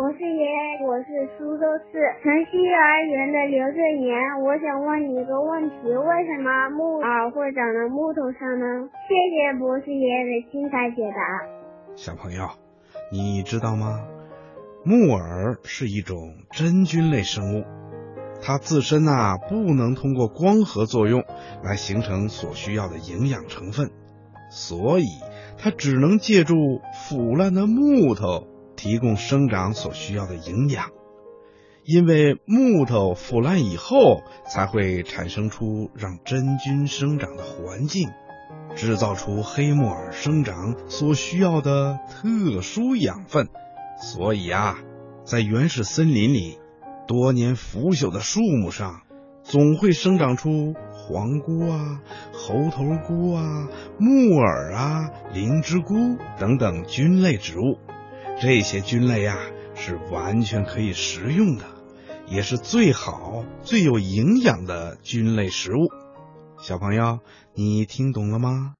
我是爷爷，我是苏州市城西幼儿园的刘振言。我想问你一个问题：为什么木耳会长在木头上呢？谢谢博士爷爷的精彩解答。小朋友，你知道吗？木耳是一种真菌类生物，它自身呐、不能通过光合作用来形成所需要的营养成分，所以它只能借助腐烂的木头提供生长所需要的营养。因为木头腐烂以后，才会产生出让真菌生长的环境，制造出黑木耳生长所需要的特殊养分。所以啊，在原始森林里，多年腐朽的树木上，总会生长出黄菇啊、猴头菇啊、木耳啊、灵芝菇等等菌类植物。这些菌类啊，是完全可以食用的，也是最好、最有营养的菌类食物。小朋友，你听懂了吗？